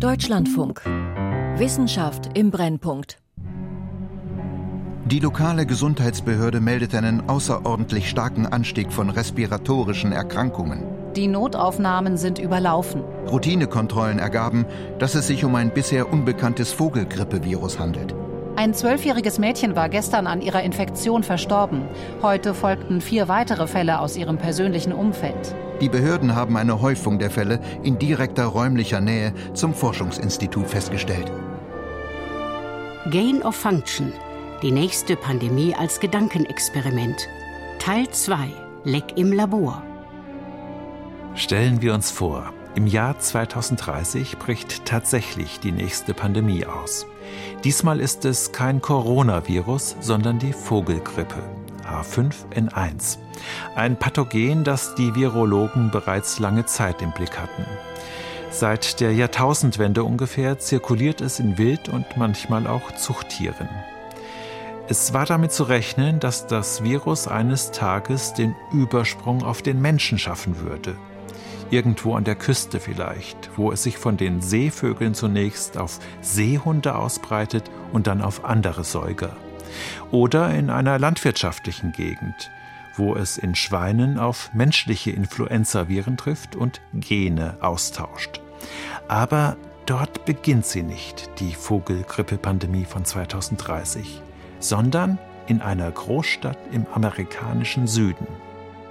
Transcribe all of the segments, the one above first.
Deutschlandfunk. Wissenschaft im Brennpunkt. Die lokale Gesundheitsbehörde meldet einen außerordentlich starken Anstieg von respiratorischen Erkrankungen. Die Notaufnahmen sind überlaufen. Routinekontrollen ergaben, dass es sich um ein bisher unbekanntes Vogelgrippevirus handelt. Ein zwölfjähriges Mädchen war gestern an ihrer Infektion verstorben. Heute folgten vier weitere Fälle aus ihrem persönlichen Umfeld. Die Behörden haben eine Häufung der Fälle in direkter räumlicher Nähe zum Forschungsinstitut festgestellt. Gain of Function. Die nächste Pandemie als Gedankenexperiment. Teil 2. Leck im Labor. Stellen wir uns vor, im Jahr 2030 bricht tatsächlich die nächste Pandemie aus. Diesmal ist es kein Coronavirus, sondern die Vogelgrippe. H5N1. Ein Pathogen, das die Virologen bereits lange Zeit im Blick hatten. Seit der Jahrtausendwende ungefähr zirkuliert es in Wild- und manchmal auch Zuchttieren. Es war damit zu rechnen, dass das Virus eines Tages den Übersprung auf den Menschen schaffen würde. Irgendwo an der Küste vielleicht, wo es sich von den Seevögeln zunächst auf Seehunde ausbreitet und dann auf andere Säuger. Oder in einer landwirtschaftlichen Gegend, wo es in Schweinen auf menschliche Influenzaviren trifft und Gene austauscht. Aber dort beginnt sie nicht, die Vogelgrippepandemie von 2030, sondern in einer Großstadt im amerikanischen Süden.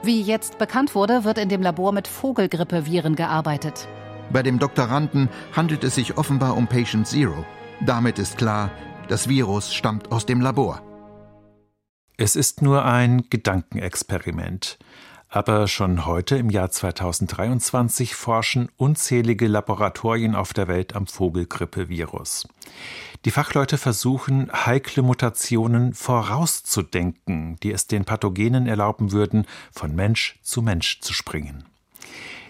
Wie jetzt bekannt wurde, wird in dem Labor mit Vogelgrippeviren gearbeitet. Bei dem Doktoranden handelt es sich offenbar um Patient Zero. Damit ist klar, das Virus stammt aus dem Labor. Es ist nur ein Gedankenexperiment. Aber schon heute im Jahr 2023 forschen unzählige Laboratorien auf der Welt am Vogelgrippevirus. Die Fachleute versuchen, heikle Mutationen vorauszudenken, die es den Pathogenen erlauben würden, von Mensch zu Mensch zu springen.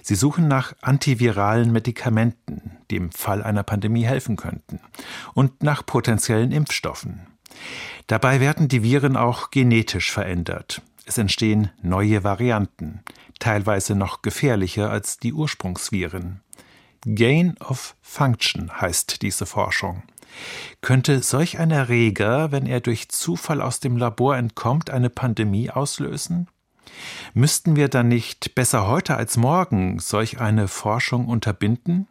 Sie suchen nach antiviralen Medikamenten, die im Fall einer Pandemie helfen könnten, und nach potenziellen Impfstoffen. Dabei werden die Viren auch genetisch verändert. Es entstehen neue Varianten, teilweise noch gefährlicher als die Ursprungsviren. Gain of Function heißt diese Forschung. Könnte solch ein Erreger, wenn er durch Zufall aus dem Labor entkommt, eine Pandemie auslösen? Müssten wir dann nicht besser heute als morgen solch eine Forschung unterbinden?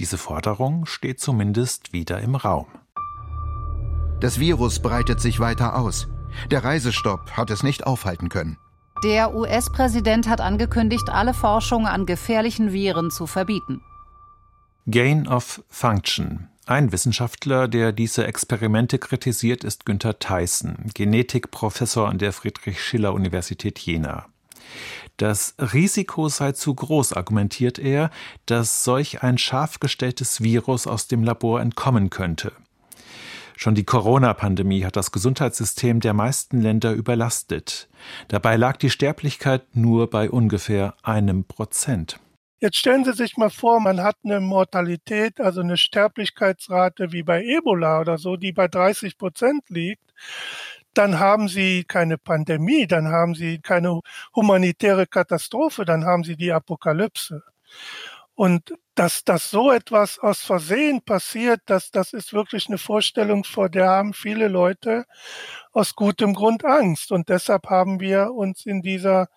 Diese Forderung steht zumindest wieder im Raum. Das Virus breitet sich weiter aus. Der Reisestopp hat es nicht aufhalten können. Der US-Präsident hat angekündigt, alle Forschung an gefährlichen Viren zu verbieten. Gain of Function. Ein Wissenschaftler, der diese Experimente kritisiert, ist Günther Theissen, Genetikprofessor an der Friedrich-Schiller-Universität Jena. Das Risiko sei zu groß, argumentiert er, dass solch ein scharf gestelltes Virus aus dem Labor entkommen könnte. Schon die Corona-Pandemie hat das Gesundheitssystem der meisten Länder überlastet. Dabei lag die Sterblichkeit nur bei ungefähr einem Prozent. Jetzt stellen Sie sich mal vor, man hat eine Mortalität, also eine Sterblichkeitsrate wie bei Ebola oder so, die bei 30 Prozent liegt. Dann haben Sie keine Pandemie, dann haben Sie keine humanitäre Katastrophe, dann haben Sie die Apokalypse. Und dass das so etwas aus Versehen passiert, dass das ist wirklich eine Vorstellung, vor der haben viele Leute aus gutem Grund Angst. Und deshalb haben wir uns in dieser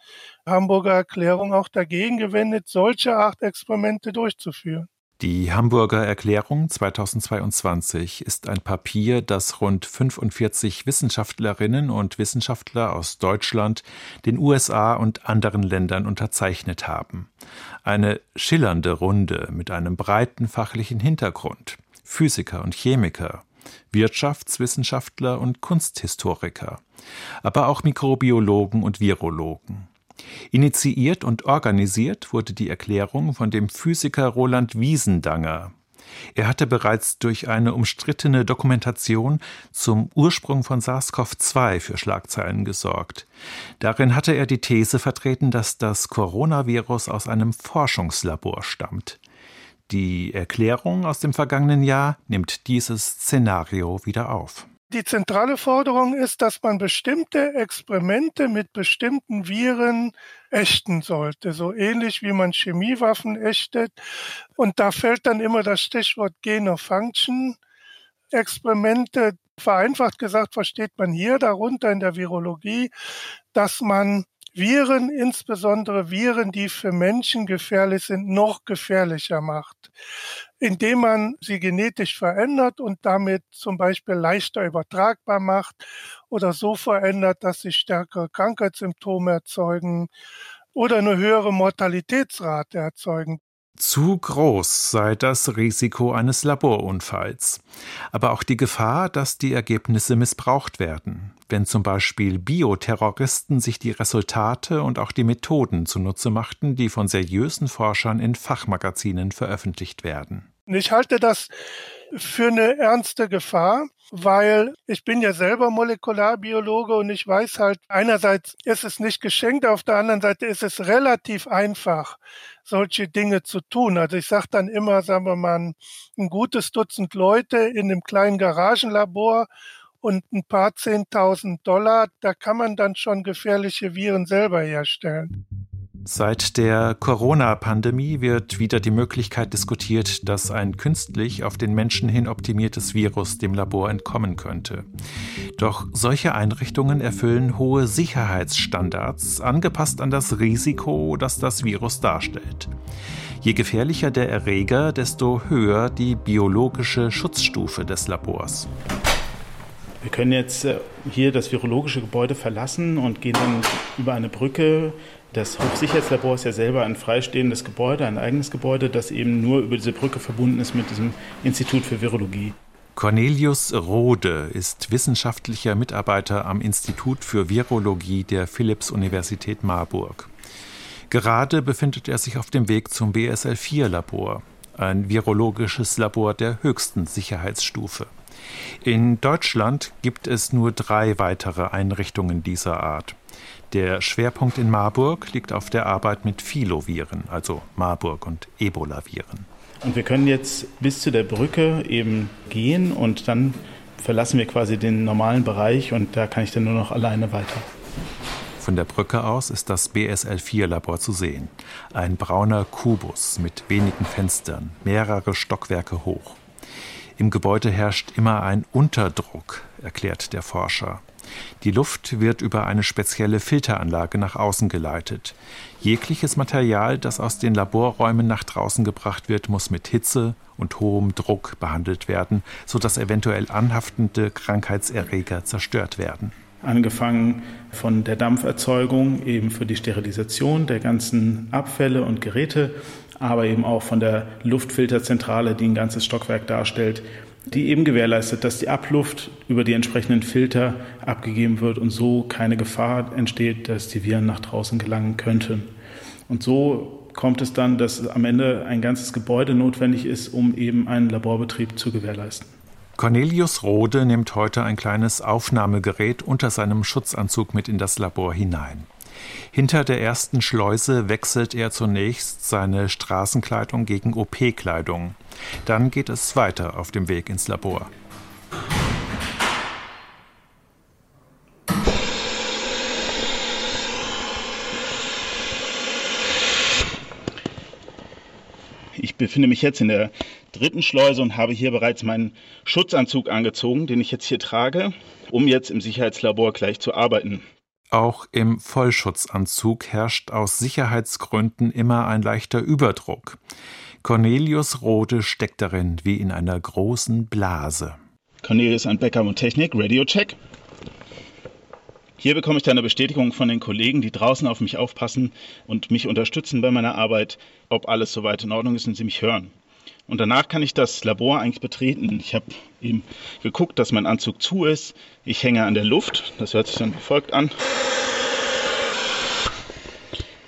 Hamburger Erklärung auch dagegen gewendet, solche Art Experimente durchzuführen. Die Hamburger Erklärung 2022 ist ein Papier, das rund 45 Wissenschaftlerinnen und Wissenschaftler aus Deutschland, den USA und anderen Ländern unterzeichnet haben. Eine schillernde Runde mit einem breiten fachlichen Hintergrund. Physiker und Chemiker, Wirtschaftswissenschaftler und Kunsthistoriker, aber auch Mikrobiologen und Virologen. Initiiert und organisiert wurde die Erklärung von dem Physiker Roland Wiesendanger. Er hatte bereits durch eine umstrittene Dokumentation zum Ursprung von SARS-CoV-2 für Schlagzeilen gesorgt. Darin hatte er die These vertreten, dass das Coronavirus aus einem Forschungslabor stammt. Die Erklärung aus dem vergangenen Jahr nimmt dieses Szenario wieder auf. Die zentrale Forderung ist, dass man bestimmte Experimente mit bestimmten Viren ächten sollte, so ähnlich wie man Chemiewaffen ächtet. Und da fällt dann immer das Stichwort Genofunction. Experimente, vereinfacht gesagt, versteht man hier darunter in der Virologie, dass man Viren, insbesondere Viren, die für Menschen gefährlich sind, noch gefährlicher macht, indem man sie genetisch verändert und damit zum Beispiel leichter übertragbar macht oder so verändert, dass sie stärkere Krankheitssymptome erzeugen oder eine höhere Mortalitätsrate erzeugen. Zu groß sei das Risiko eines Laborunfalls, aber auch die Gefahr, dass die Ergebnisse missbraucht werden, wenn zum Beispiel Bioterroristen sich die Resultate und auch die Methoden zunutze machten, die von seriösen Forschern in Fachmagazinen veröffentlicht werden. Ich halte das für eine ernste Gefahr, weil ich bin ja selber Molekularbiologe und ich weiß halt, einerseits ist es nicht geschenkt, auf der anderen Seite ist es relativ einfach, solche Dinge zu tun. Also ich sage dann immer, sagen wir mal, ein gutes Dutzend Leute in einem kleinen Garagenlabor und ein paar Zehntausend Dollar, da kann man dann schon gefährliche Viren selber herstellen. Seit der Corona-Pandemie wird wieder die Möglichkeit diskutiert, dass ein künstlich auf den Menschen hin optimiertes Virus dem Labor entkommen könnte. Doch solche Einrichtungen erfüllen hohe Sicherheitsstandards, angepasst an das Risiko, das das Virus darstellt. Je gefährlicher der Erreger, desto höher die biologische Schutzstufe des Labors. Wir können jetzt äh, hier das virologische Gebäude verlassen und gehen dann über eine Brücke das Hochsicherheitslabor ist ja selber ein freistehendes Gebäude, ein eigenes Gebäude, das eben nur über diese Brücke verbunden ist mit diesem Institut für Virologie. Cornelius Rode ist wissenschaftlicher Mitarbeiter am Institut für Virologie der Philipps-Universität Marburg. Gerade befindet er sich auf dem Weg zum BSL-4-Labor, ein virologisches Labor der höchsten Sicherheitsstufe. In Deutschland gibt es nur drei weitere Einrichtungen dieser Art. Der Schwerpunkt in Marburg liegt auf der Arbeit mit Filoviren, also Marburg und Ebola-Viren. Und wir können jetzt bis zu der Brücke eben gehen und dann verlassen wir quasi den normalen Bereich und da kann ich dann nur noch alleine weiter. Von der Brücke aus ist das BSL-4-Labor zu sehen. Ein brauner Kubus mit wenigen Fenstern, mehrere Stockwerke hoch. Im Gebäude herrscht immer ein Unterdruck, erklärt der Forscher. Die Luft wird über eine spezielle Filteranlage nach außen geleitet. Jegliches Material, das aus den Laborräumen nach draußen gebracht wird, muss mit Hitze und hohem Druck behandelt werden, sodass eventuell anhaftende Krankheitserreger zerstört werden. Angefangen von der Dampferzeugung eben für die Sterilisation der ganzen Abfälle und Geräte, aber eben auch von der Luftfilterzentrale, die ein ganzes Stockwerk darstellt, die eben gewährleistet, dass die Abluft über die entsprechenden Filter abgegeben wird und so keine Gefahr entsteht, dass die Viren nach draußen gelangen könnten. Und so kommt es dann, dass am Ende ein ganzes Gebäude notwendig ist, um eben einen Laborbetrieb zu gewährleisten. Cornelius Rode nimmt heute ein kleines Aufnahmegerät unter seinem Schutzanzug mit in das Labor hinein. Hinter der ersten Schleuse wechselt er zunächst seine Straßenkleidung gegen OP-Kleidung. Dann geht es weiter auf dem Weg ins Labor. Ich befinde mich jetzt in der dritten Schleuse und habe hier bereits meinen Schutzanzug angezogen, den ich jetzt hier trage, um jetzt im Sicherheitslabor gleich zu arbeiten. Auch im Vollschutzanzug herrscht aus Sicherheitsgründen immer ein leichter Überdruck. Cornelius Rode steckt darin wie in einer großen Blase. Cornelius an Backup und Technik, Radio Check. Hier bekomme ich dann eine Bestätigung von den Kollegen, die draußen auf mich aufpassen und mich unterstützen bei meiner Arbeit, ob alles soweit in Ordnung ist und sie mich hören. Und danach kann ich das Labor eigentlich betreten. Ich habe eben geguckt, dass mein Anzug zu ist. Ich hänge an der Luft. Das hört sich dann wie folgt an.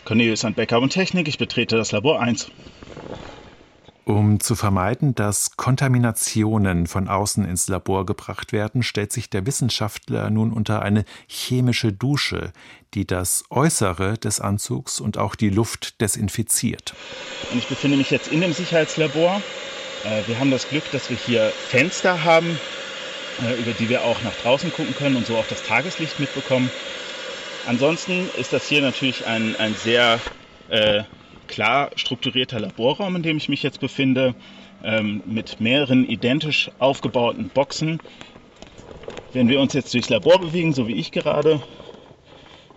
Cornelius an Backup und Technik. Ich betrete das Labor 1. Um zu vermeiden, dass Kontaminationen von außen ins Labor gebracht werden, stellt sich der Wissenschaftler nun unter eine chemische Dusche, die das Äußere des Anzugs und auch die Luft desinfiziert. Und ich befinde mich jetzt in dem Sicherheitslabor. Äh, wir haben das Glück, dass wir hier Fenster haben, äh, über die wir auch nach draußen gucken können und so auch das Tageslicht mitbekommen. Ansonsten ist das hier natürlich ein, ein sehr äh, klar strukturierter Laborraum, in dem ich mich jetzt befinde, ähm, mit mehreren identisch aufgebauten Boxen. Wenn wir uns jetzt durchs Labor bewegen, so wie ich gerade,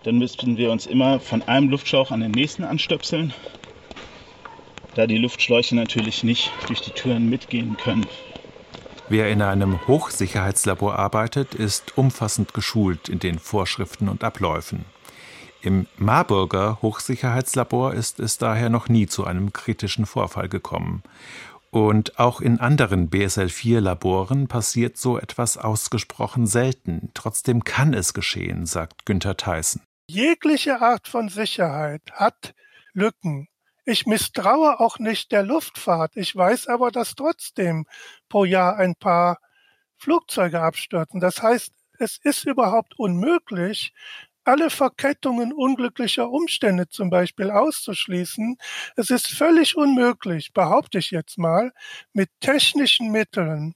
dann müssten wir uns immer von einem Luftschlauch an den nächsten anstöpseln, da die Luftschläuche natürlich nicht durch die Türen mitgehen können. Wer in einem Hochsicherheitslabor arbeitet, ist umfassend geschult in den Vorschriften und Abläufen. Im Marburger Hochsicherheitslabor ist es daher noch nie zu einem kritischen Vorfall gekommen. Und auch in anderen BSL-4-Laboren passiert so etwas ausgesprochen selten. Trotzdem kann es geschehen, sagt Günther Theissen. Jegliche Art von Sicherheit hat Lücken. Ich misstraue auch nicht der Luftfahrt. Ich weiß aber, dass trotzdem pro Jahr ein paar Flugzeuge abstürzen. Das heißt, es ist überhaupt unmöglich, alle Verkettungen unglücklicher Umstände zum Beispiel auszuschließen. Es ist völlig unmöglich, behaupte ich jetzt mal, mit technischen Mitteln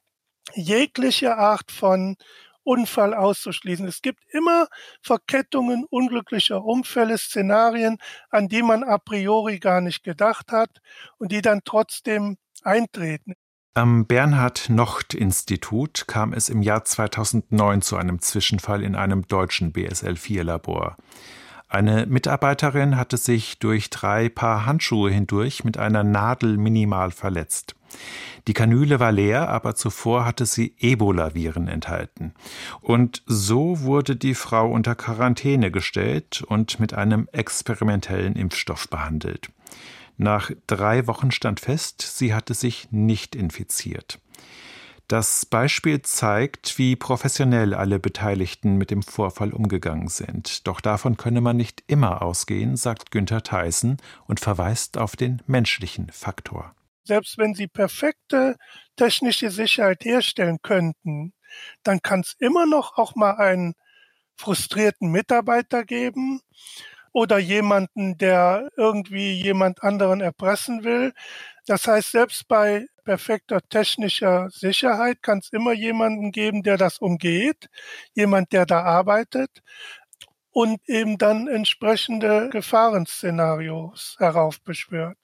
jegliche Art von Unfall auszuschließen. Es gibt immer Verkettungen unglücklicher Umfälle, Szenarien, an die man a priori gar nicht gedacht hat und die dann trotzdem eintreten. Am Bernhard-Nocht-Institut kam es im Jahr 2009 zu einem Zwischenfall in einem deutschen BSL-4-Labor. Eine Mitarbeiterin hatte sich durch drei Paar Handschuhe hindurch mit einer Nadel minimal verletzt. Die Kanüle war leer, aber zuvor hatte sie Ebola-Viren enthalten. Und so wurde die Frau unter Quarantäne gestellt und mit einem experimentellen Impfstoff behandelt. Nach drei Wochen stand fest, sie hatte sich nicht infiziert. Das Beispiel zeigt, wie professionell alle Beteiligten mit dem Vorfall umgegangen sind. Doch davon könne man nicht immer ausgehen, sagt Günther Theissen und verweist auf den menschlichen Faktor. Selbst wenn Sie perfekte technische Sicherheit herstellen könnten, dann kann es immer noch auch mal einen frustrierten Mitarbeiter geben oder jemanden, der irgendwie jemand anderen erpressen will. Das heißt, selbst bei perfekter technischer Sicherheit kann es immer jemanden geben, der das umgeht, jemand, der da arbeitet und eben dann entsprechende Gefahrenszenarios heraufbeschwört.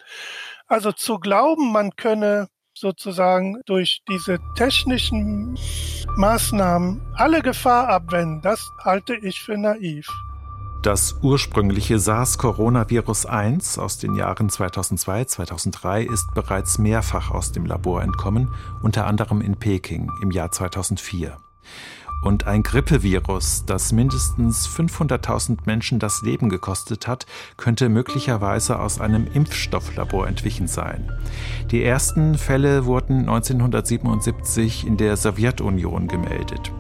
Also zu glauben, man könne sozusagen durch diese technischen Maßnahmen alle Gefahr abwenden, das halte ich für naiv. Das ursprüngliche SARS-Coronavirus 1 aus den Jahren 2002, 2003 ist bereits mehrfach aus dem Labor entkommen, unter anderem in Peking im Jahr 2004. Und ein Grippevirus, das mindestens 500.000 Menschen das Leben gekostet hat, könnte möglicherweise aus einem Impfstofflabor entwichen sein. Die ersten Fälle wurden 1977 in der Sowjetunion gemeldet.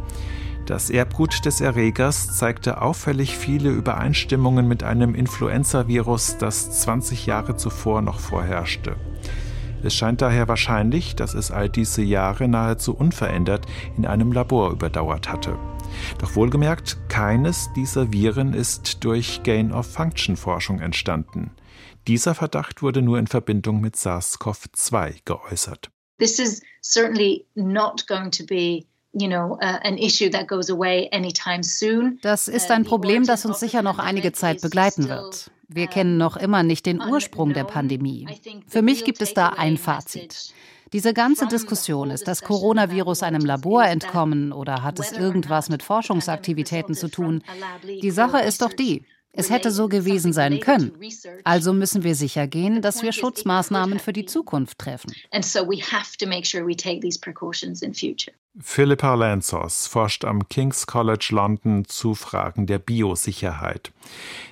Das Erbgut des Erregers zeigte auffällig viele Übereinstimmungen mit einem Influenzavirus, das 20 Jahre zuvor noch vorherrschte. Es scheint daher wahrscheinlich, dass es all diese Jahre nahezu unverändert in einem Labor überdauert hatte. Doch wohlgemerkt, keines dieser Viren ist durch Gain-of-Function-Forschung entstanden. Dieser Verdacht wurde nur in Verbindung mit SARS-CoV-2 geäußert. This is certainly not going to be das ist ein uh, Problem, das uns sicher noch einige Zeit begleiten wird. Wir kennen noch immer nicht den Ursprung der Pandemie. Für mich gibt es da ein Fazit. Diese ganze Diskussion, ist das Coronavirus einem Labor entkommen oder hat es irgendwas mit Forschungsaktivitäten zu tun? Die Sache ist doch die, es hätte so gewesen sein können. Also müssen wir sicher gehen, dass wir Schutzmaßnahmen für die Zukunft treffen. Philippa Lanzos forscht am King's College London zu Fragen der Biosicherheit.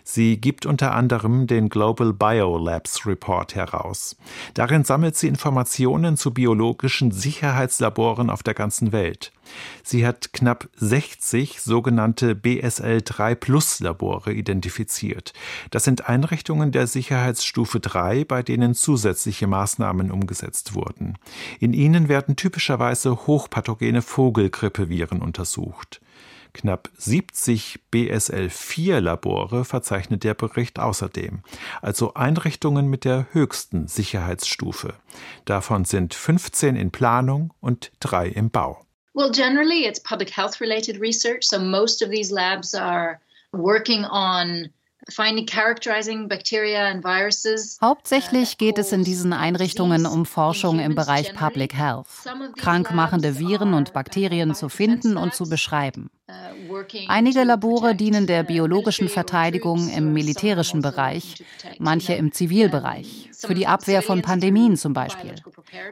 Sie gibt unter anderem den Global Biolabs Report heraus. Darin sammelt sie Informationen zu biologischen Sicherheitslaboren auf der ganzen Welt. Sie hat knapp 60 sogenannte BSL 3 Plus Labore identifiziert. Das sind Einrichtungen der Sicherheitsstufe 3, bei denen zusätzliche Maßnahmen umgesetzt wurden. In ihnen werden typischerweise hochpathogene Vogelgrippeviren untersucht. Knapp 70 BSL-4-Labore verzeichnet der Bericht außerdem, also Einrichtungen mit der höchsten Sicherheitsstufe. Davon sind 15 in Planung und drei im Bau. Well, generally it's public health related research. So most of these labs are working on Hauptsächlich geht es in diesen Einrichtungen um Forschung im Bereich Public Health, krankmachende Viren und Bakterien zu finden und zu beschreiben. Einige Labore dienen der biologischen Verteidigung im militärischen Bereich, manche im Zivilbereich, für die Abwehr von Pandemien zum Beispiel.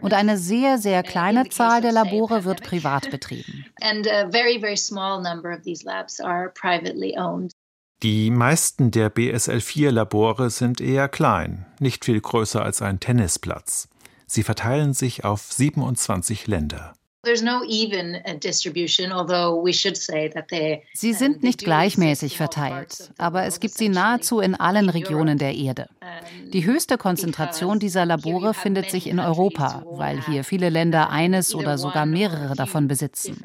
Und eine sehr, sehr kleine Zahl der Labore wird privat betrieben. Die meisten der BSL-4-Labore sind eher klein, nicht viel größer als ein Tennisplatz. Sie verteilen sich auf 27 Länder. Sie sind nicht gleichmäßig verteilt, aber es gibt sie nahezu in allen Regionen der Erde. Die höchste Konzentration dieser Labore findet sich in Europa, weil hier viele Länder eines oder sogar mehrere davon besitzen.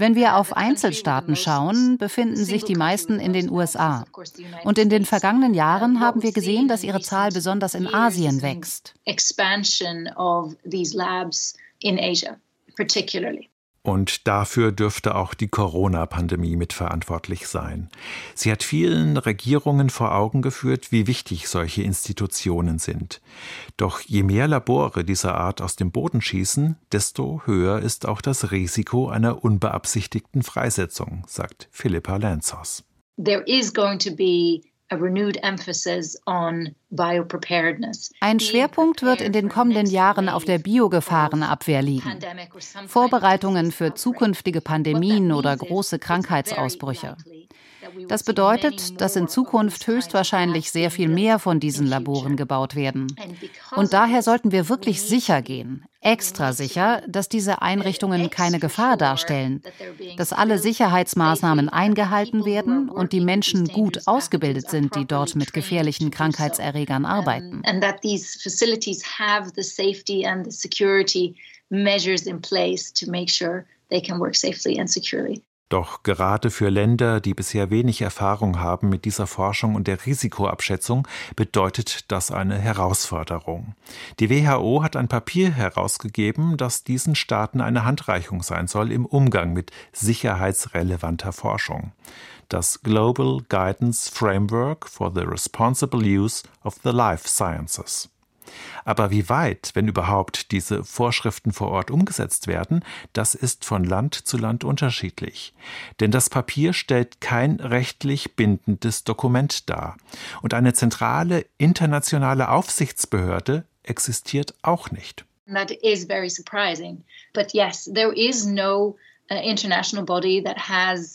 Wenn wir auf Einzelstaaten schauen, befinden sich die meisten in den USA. Und in den vergangenen Jahren haben wir gesehen, dass ihre Zahl besonders in Asien wächst. Expansion of these labs in Asia particularly. Und dafür dürfte auch die Corona-Pandemie mitverantwortlich sein. Sie hat vielen Regierungen vor Augen geführt, wie wichtig solche Institutionen sind. Doch je mehr Labore dieser Art aus dem Boden schießen, desto höher ist auch das Risiko einer unbeabsichtigten Freisetzung, sagt Philippa Lanzos. There is going to be ein Schwerpunkt wird in den kommenden Jahren auf der Biogefahrenabwehr liegen. Vorbereitungen für zukünftige Pandemien oder große Krankheitsausbrüche. Das bedeutet, dass in Zukunft höchstwahrscheinlich sehr viel mehr von diesen Laboren gebaut werden. Und daher sollten wir wirklich sicher gehen, extra sicher, dass diese Einrichtungen keine Gefahr darstellen, dass alle Sicherheitsmaßnahmen eingehalten werden und die Menschen gut ausgebildet sind, die dort mit gefährlichen Krankheitserregern arbeiten. measures in place to make sure they can work safely and securely. Doch gerade für Länder, die bisher wenig Erfahrung haben mit dieser Forschung und der Risikoabschätzung, bedeutet das eine Herausforderung. Die WHO hat ein Papier herausgegeben, das diesen Staaten eine Handreichung sein soll im Umgang mit sicherheitsrelevanter Forschung. Das Global Guidance Framework for the Responsible Use of the Life Sciences. Aber wie weit, wenn überhaupt, diese Vorschriften vor Ort umgesetzt werden, das ist von Land zu Land unterschiedlich. Denn das Papier stellt kein rechtlich bindendes Dokument dar. Und eine zentrale internationale Aufsichtsbehörde existiert auch nicht. That is very surprising. But yes, there is no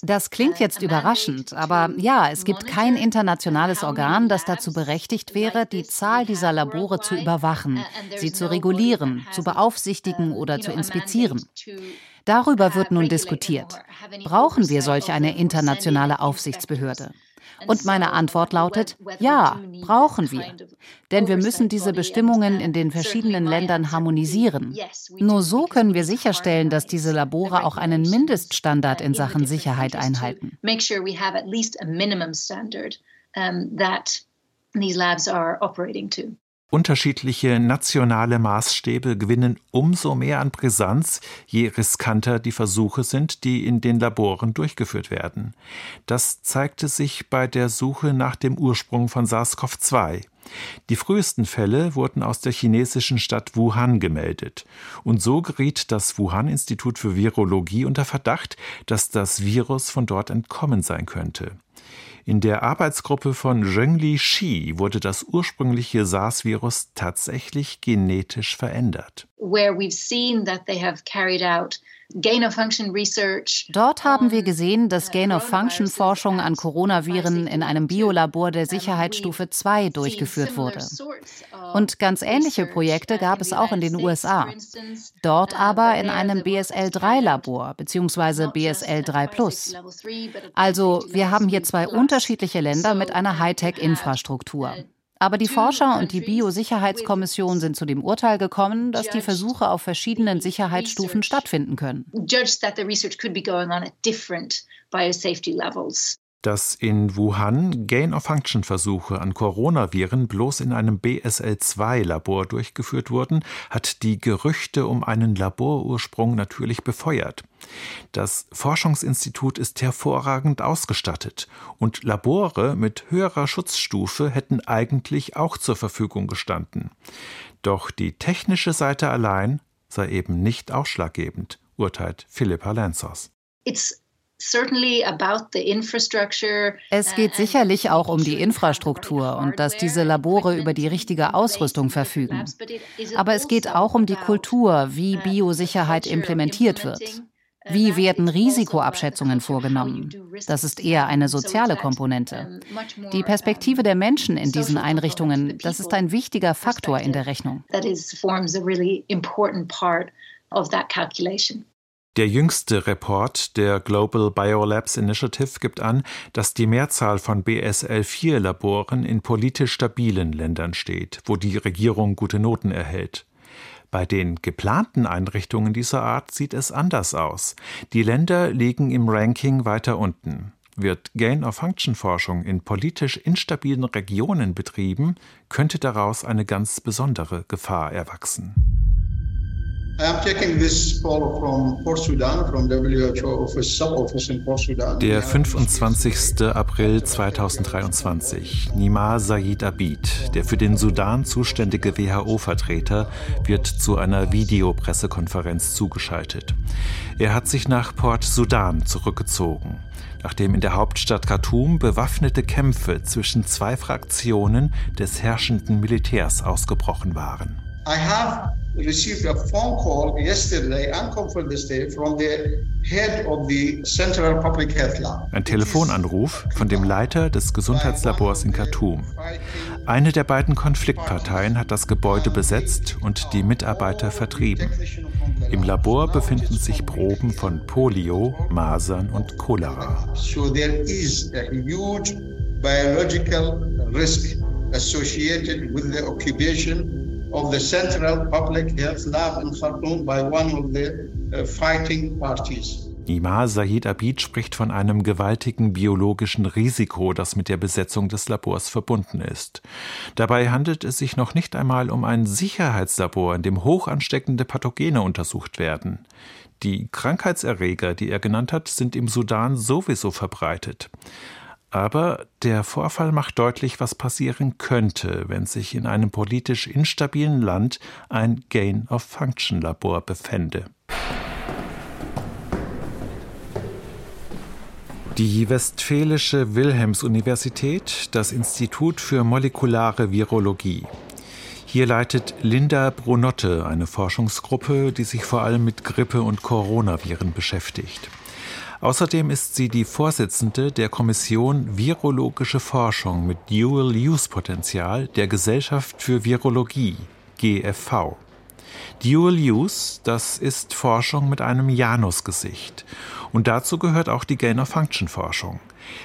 das klingt jetzt überraschend, aber ja, es gibt kein internationales Organ, das dazu berechtigt wäre, die Zahl dieser Labore zu überwachen, sie zu regulieren, zu beaufsichtigen oder zu inspizieren. Darüber wird nun diskutiert. Brauchen wir solch eine internationale Aufsichtsbehörde? Und meine Antwort lautet, ja, brauchen wir. Denn wir müssen diese Bestimmungen in den verschiedenen Ländern harmonisieren. Nur so können wir sicherstellen, dass diese Labore auch einen Mindeststandard in Sachen Sicherheit einhalten. these labs are operating to. Unterschiedliche nationale Maßstäbe gewinnen umso mehr an Brisanz, je riskanter die Versuche sind, die in den Laboren durchgeführt werden. Das zeigte sich bei der Suche nach dem Ursprung von SARS-CoV-2. Die frühesten Fälle wurden aus der chinesischen Stadt Wuhan gemeldet. Und so geriet das Wuhan-Institut für Virologie unter Verdacht, dass das Virus von dort entkommen sein könnte. In der Arbeitsgruppe von Zhengli Shi wurde das ursprüngliche SARS-Virus tatsächlich genetisch verändert. Where we've seen that they have carried out Dort haben wir gesehen, dass Gain-of-Function-Forschung an Coronaviren in einem Biolabor der Sicherheitsstufe 2 durchgeführt wurde. Und ganz ähnliche Projekte gab es auch in den USA. Dort aber in einem BSL-3-Labor bzw. BSL-3 Plus. Also wir haben hier zwei unterschiedliche Länder mit einer Hightech-Infrastruktur. Aber die Forscher und die Biosicherheitskommission sind zu dem Urteil gekommen, dass die Versuche auf verschiedenen Sicherheitsstufen stattfinden können. Dass in Wuhan Gain-of-Function-Versuche an Coronaviren bloß in einem BSL-2-Labor durchgeführt wurden, hat die Gerüchte um einen Laborursprung natürlich befeuert. Das Forschungsinstitut ist hervorragend ausgestattet und Labore mit höherer Schutzstufe hätten eigentlich auch zur Verfügung gestanden. Doch die technische Seite allein sei eben nicht ausschlaggebend, urteilt Philippa Lanzos. It's es geht sicherlich auch um die Infrastruktur und dass diese Labore über die richtige Ausrüstung verfügen. Aber es geht auch um die Kultur, wie Biosicherheit implementiert wird. Wie werden Risikoabschätzungen vorgenommen? Das ist eher eine soziale Komponente. Die Perspektive der Menschen in diesen Einrichtungen, das ist ein wichtiger Faktor in der Rechnung. Der jüngste Report der Global Biolabs Initiative gibt an, dass die Mehrzahl von BSL-4-Laboren in politisch stabilen Ländern steht, wo die Regierung gute Noten erhält. Bei den geplanten Einrichtungen dieser Art sieht es anders aus. Die Länder liegen im Ranking weiter unten. Wird Gain-of-Function-Forschung in politisch instabilen Regionen betrieben, könnte daraus eine ganz besondere Gefahr erwachsen. Der 25. April 2023. Nima Said Abid, der für den Sudan zuständige WHO-Vertreter, wird zu einer Videopressekonferenz zugeschaltet. Er hat sich nach Port Sudan zurückgezogen nachdem in der Hauptstadt Khartoum bewaffnete Kämpfe zwischen zwei Fraktionen des herrschenden Militärs ausgebrochen waren. I have received a phone call yesterday, unconfirmed day, from the head of the Central Public Health Lab. Ein Telefonanruf von dem Leiter des Gesundheitslabors in Khartoum. Eine der beiden Konfliktparteien hat das Gebäude besetzt und die Mitarbeiter vertrieben. Im Labor befinden sich Proben von Polio, Masern und Cholera. So there is a huge biological risk associated with the occupation of the Central Public Health Lab in Khartoum by one of the uh, fighting parties. Imar Said Abid spricht von einem gewaltigen biologischen Risiko, das mit der Besetzung des Labors verbunden ist. Dabei handelt es sich noch nicht einmal um ein Sicherheitslabor, in dem hochansteckende Pathogene untersucht werden. Die Krankheitserreger, die er genannt hat, sind im Sudan sowieso verbreitet. Aber der Vorfall macht deutlich, was passieren könnte, wenn sich in einem politisch instabilen Land ein Gain-of-Function-Labor befände. Die Westfälische Wilhelms-Universität, das Institut für molekulare Virologie. Hier leitet Linda Brunotte eine Forschungsgruppe, die sich vor allem mit Grippe und Coronaviren beschäftigt. Außerdem ist sie die Vorsitzende der Kommission Virologische Forschung mit Dual-Use-Potenzial der Gesellschaft für Virologie, GFV. Dual Use, das ist Forschung mit einem Janusgesicht. Und dazu gehört auch die Gain-of-Function-Forschung.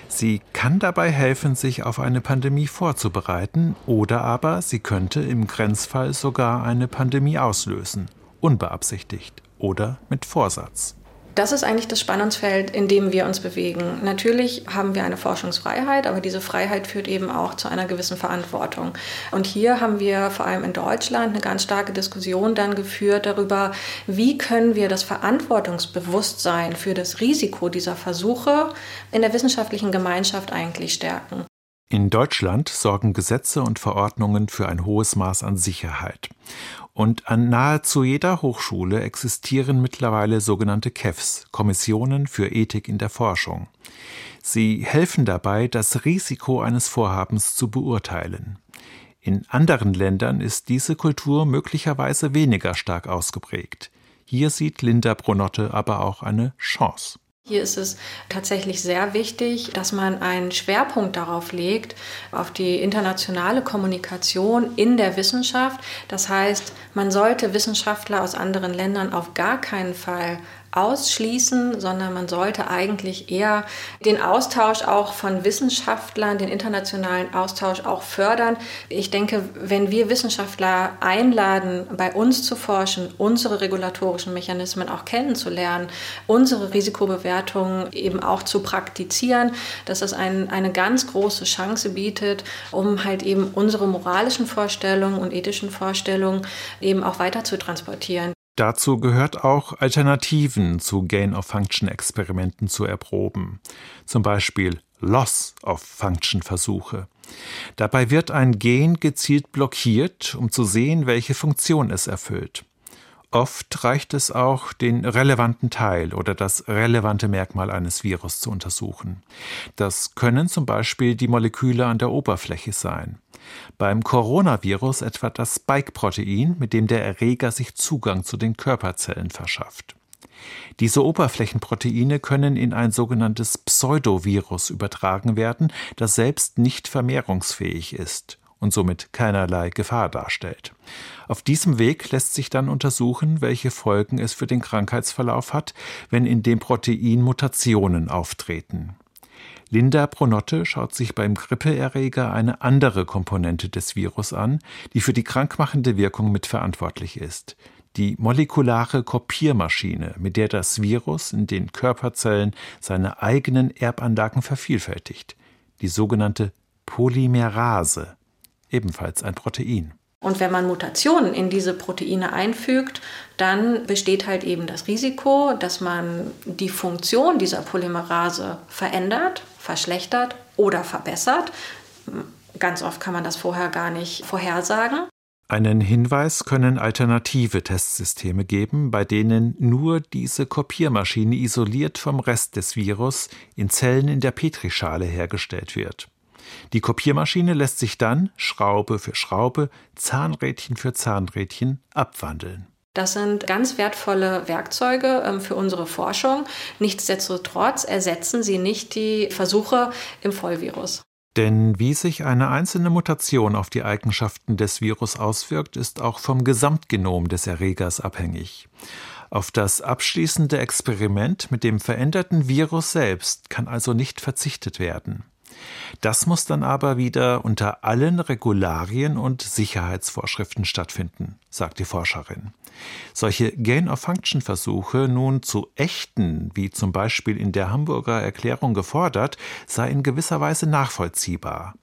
Sie kann dabei helfen, sich auf eine Pandemie vorzubereiten, oder aber sie könnte im Grenzfall sogar eine Pandemie auslösen, unbeabsichtigt oder mit Vorsatz. Das ist eigentlich das Spannungsfeld, in dem wir uns bewegen. Natürlich haben wir eine Forschungsfreiheit, aber diese Freiheit führt eben auch zu einer gewissen Verantwortung. Und hier haben wir vor allem in Deutschland eine ganz starke Diskussion dann geführt darüber, wie können wir das Verantwortungsbewusstsein für das Risiko dieser Versuche in der wissenschaftlichen Gemeinschaft eigentlich stärken. In Deutschland sorgen Gesetze und Verordnungen für ein hohes Maß an Sicherheit. Und an nahezu jeder Hochschule existieren mittlerweile sogenannte KEFs, Kommissionen für Ethik in der Forschung. Sie helfen dabei, das Risiko eines Vorhabens zu beurteilen. In anderen Ländern ist diese Kultur möglicherweise weniger stark ausgeprägt. Hier sieht Linda Brunotte aber auch eine Chance. Hier ist es tatsächlich sehr wichtig, dass man einen Schwerpunkt darauf legt, auf die internationale Kommunikation in der Wissenschaft. Das heißt, man sollte Wissenschaftler aus anderen Ländern auf gar keinen Fall ausschließen, sondern man sollte eigentlich eher den Austausch auch von Wissenschaftlern, den internationalen Austausch auch fördern. Ich denke, wenn wir Wissenschaftler einladen, bei uns zu forschen, unsere regulatorischen Mechanismen auch kennenzulernen, unsere Risikobewertung Bewertung eben auch zu praktizieren, dass das ein, eine ganz große Chance bietet, um halt eben unsere moralischen Vorstellungen und ethischen Vorstellungen eben auch weiter zu transportieren. Dazu gehört auch Alternativen zu Gain-of-Function-Experimenten zu erproben. Zum Beispiel Loss-of-Function-Versuche. Dabei wird ein Gen gezielt blockiert, um zu sehen, welche Funktion es erfüllt. Oft reicht es auch, den relevanten Teil oder das relevante Merkmal eines Virus zu untersuchen. Das können zum Beispiel die Moleküle an der Oberfläche sein. Beim Coronavirus etwa das Spike-Protein, mit dem der Erreger sich Zugang zu den Körperzellen verschafft. Diese Oberflächenproteine können in ein sogenanntes Pseudovirus übertragen werden, das selbst nicht vermehrungsfähig ist und somit keinerlei Gefahr darstellt. Auf diesem Weg lässt sich dann untersuchen, welche Folgen es für den Krankheitsverlauf hat, wenn in dem Protein Mutationen auftreten. Linda Pronotte schaut sich beim Grippeerreger eine andere Komponente des Virus an, die für die krankmachende Wirkung mitverantwortlich ist. Die molekulare Kopiermaschine, mit der das Virus in den Körperzellen seine eigenen Erbanlagen vervielfältigt. Die sogenannte Polymerase, ebenfalls ein Protein. Und wenn man Mutationen in diese Proteine einfügt, dann besteht halt eben das Risiko, dass man die Funktion dieser Polymerase verändert, verschlechtert oder verbessert. Ganz oft kann man das vorher gar nicht vorhersagen. Einen Hinweis können alternative Testsysteme geben, bei denen nur diese Kopiermaschine isoliert vom Rest des Virus in Zellen in der Petrischale hergestellt wird. Die Kopiermaschine lässt sich dann Schraube für Schraube, Zahnrädchen für Zahnrädchen abwandeln. Das sind ganz wertvolle Werkzeuge ähm, für unsere Forschung. Nichtsdestotrotz ersetzen sie nicht die Versuche im Vollvirus. Denn wie sich eine einzelne Mutation auf die Eigenschaften des Virus auswirkt, ist auch vom Gesamtgenom des Erregers abhängig. Auf das abschließende Experiment mit dem veränderten Virus selbst kann also nicht verzichtet werden. Das muss dann aber wieder unter allen Regularien und Sicherheitsvorschriften stattfinden, sagt die Forscherin. Solche Gain-of-Function-Versuche nun zu echten, wie zum Beispiel in der Hamburger Erklärung gefordert, sei in gewisser Weise nachvollziehbar.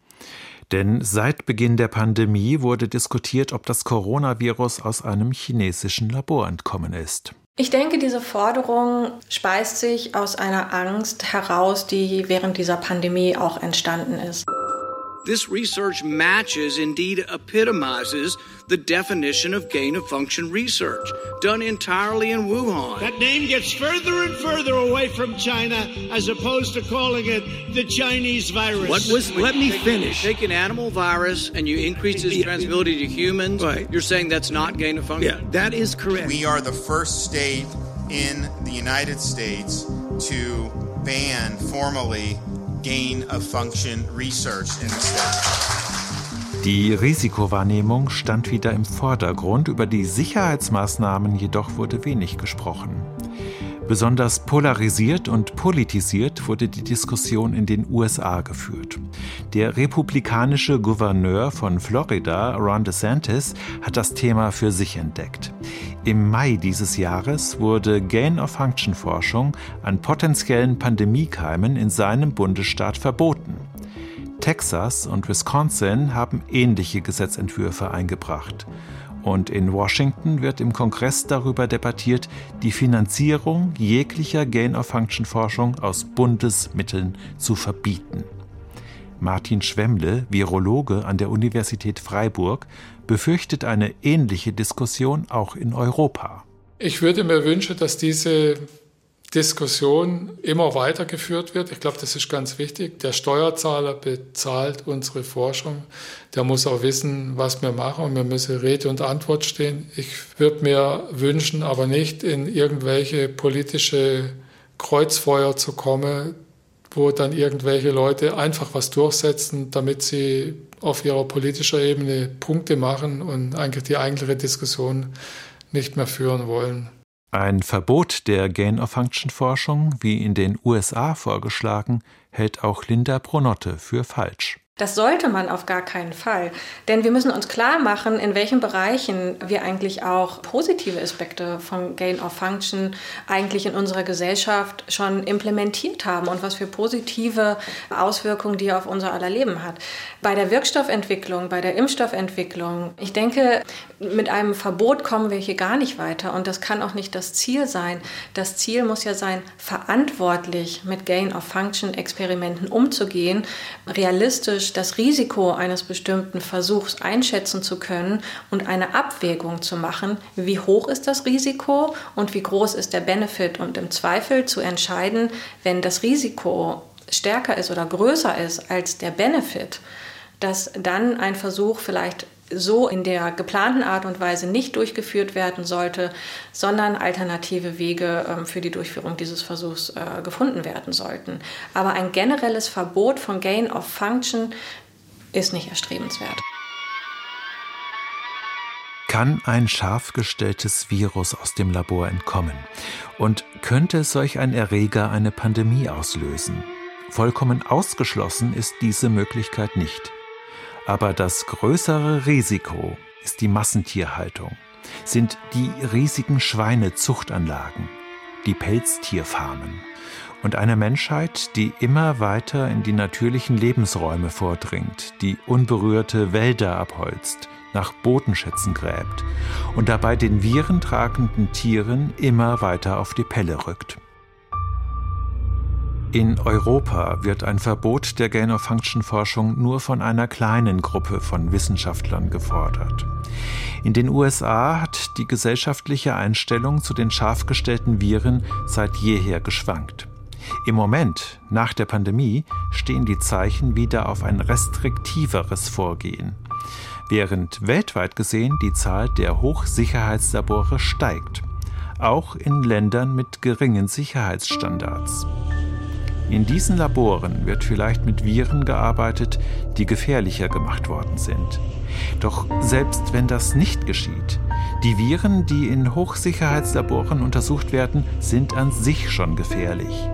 Denn seit Beginn der Pandemie wurde diskutiert, ob das Coronavirus aus einem chinesischen Labor entkommen ist. Ich denke, diese Forderung speist sich aus einer Angst heraus, die während dieser Pandemie auch entstanden ist. This research matches, indeed epitomizes, the definition of gain of function research, done entirely in Wuhan. That name gets further and further away from China as opposed to calling it the Chinese virus. What was, let me finish. Take an animal virus and you increase its transmissibility to humans. Right. You're saying that's not gain of function? Yeah, that is correct. We are the first state in the United States to ban formally Die Risikowahrnehmung stand wieder im Vordergrund, über die Sicherheitsmaßnahmen jedoch wurde wenig gesprochen. Besonders polarisiert und politisiert wurde die Diskussion in den USA geführt. Der republikanische Gouverneur von Florida, Ron DeSantis, hat das Thema für sich entdeckt. Im Mai dieses Jahres wurde Gain-of-Function-Forschung an potenziellen Pandemiekeimen in seinem Bundesstaat verboten. Texas und Wisconsin haben ähnliche Gesetzentwürfe eingebracht. Und in Washington wird im Kongress darüber debattiert, die Finanzierung jeglicher Gain-of-Function-Forschung aus Bundesmitteln zu verbieten. Martin Schwemmle, Virologe an der Universität Freiburg, befürchtet eine ähnliche Diskussion auch in Europa. Ich würde mir wünschen, dass diese Diskussion immer weitergeführt wird. Ich glaube, das ist ganz wichtig. Der Steuerzahler bezahlt unsere Forschung. Der muss auch wissen, was wir machen und wir müssen Rede und Antwort stehen. Ich würde mir wünschen, aber nicht in irgendwelche politische Kreuzfeuer zu kommen, wo dann irgendwelche Leute einfach was durchsetzen, damit sie auf ihrer politischen Ebene Punkte machen und eigentlich die eigentliche Diskussion nicht mehr führen wollen. Ein Verbot der Gain-of-Function-Forschung, wie in den USA vorgeschlagen, hält auch Linda Pronotte für falsch. Das sollte man auf gar keinen Fall. Denn wir müssen uns klar machen, in welchen Bereichen wir eigentlich auch positive Aspekte von Gain of Function eigentlich in unserer Gesellschaft schon implementiert haben und was für positive Auswirkungen die auf unser aller Leben hat. Bei der Wirkstoffentwicklung, bei der Impfstoffentwicklung, ich denke, mit einem Verbot kommen wir hier gar nicht weiter und das kann auch nicht das Ziel sein. Das Ziel muss ja sein, verantwortlich mit Gain of Function Experimenten umzugehen, realistisch praktisch das Risiko eines bestimmten Versuchs einschätzen zu können und eine Abwägung zu machen, wie hoch ist das Risiko und wie groß ist der Benefit. Und im Zweifel zu entscheiden, wenn das Risiko stärker ist oder größer ist als der Benefit, dass dann ein Versuch vielleicht so in der geplanten Art und Weise nicht durchgeführt werden sollte, sondern alternative Wege ähm, für die Durchführung dieses Versuchs äh, gefunden werden sollten. Aber ein generelles Verbot von Gain of Function ist nicht erstrebenswert. Kann ein scharf gestelltes Virus aus dem Labor entkommen? Und könnte solch ein Erreger eine Pandemie auslösen? Vollkommen ausgeschlossen ist diese Möglichkeit nicht. Aber das größere Risiko ist die Massentierhaltung, sind die riesigen Schweinezuchtanlagen, die Pelztierfarmen und eine Menschheit, die immer weiter in die natürlichen Lebensräume vordringt, die unberührte Wälder abholzt, nach Bodenschätzen gräbt und dabei den virentragenden Tieren immer weiter auf die Pelle rückt. In Europa wird ein Verbot der Gain-of-Function-Forschung nur von einer kleinen Gruppe von Wissenschaftlern gefordert. In den USA hat die gesellschaftliche Einstellung zu den scharf gestellten Viren seit jeher geschwankt. Im Moment, nach der Pandemie, stehen die Zeichen wieder auf ein restriktiveres Vorgehen. Während weltweit gesehen die Zahl der Hochsicherheitslabore steigt, auch in Ländern mit geringen Sicherheitsstandards. In diesen Laboren wird vielleicht mit Viren gearbeitet, die gefährlicher gemacht worden sind. Doch selbst wenn das nicht geschieht, die Viren, die in Hochsicherheitslaboren untersucht werden, sind an sich schon gefährlich.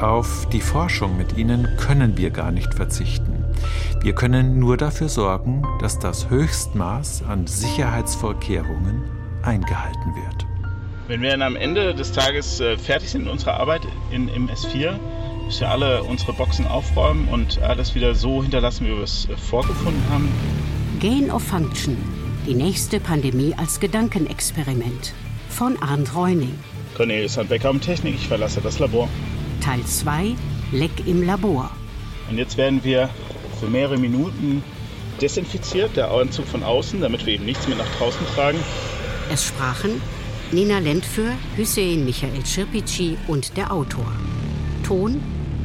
Auf die Forschung mit ihnen können wir gar nicht verzichten. Wir können nur dafür sorgen, dass das Höchstmaß an Sicherheitsvorkehrungen eingehalten wird. Wenn wir dann am Ende des Tages äh, fertig sind mit unserer Arbeit in MS4, dass wir alle unsere Boxen aufräumen und alles wieder so hinterlassen, wie wir es äh, vorgefunden haben. Gain of Function, die nächste Pandemie als Gedankenexperiment von Arndt Reuning. Cornelius Handbecker um Technik, ich verlasse das Labor. Teil 2, Leck im Labor. Und jetzt werden wir für mehrere Minuten desinfiziert, der Anzug von außen, damit wir eben nichts mehr nach draußen tragen. Es sprachen Nina Lentfür, Hussein Michael Schirpici und der Autor. Ton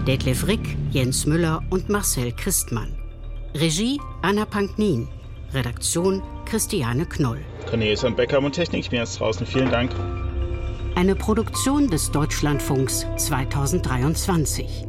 Detlef Rick, Jens Müller und Marcel Christmann. Regie Anna Panknin. Redaktion Christiane Knoll. Cornelius und Becker und Technik, ich bin jetzt draußen. Vielen Dank. Eine Produktion des Deutschlandfunks 2023.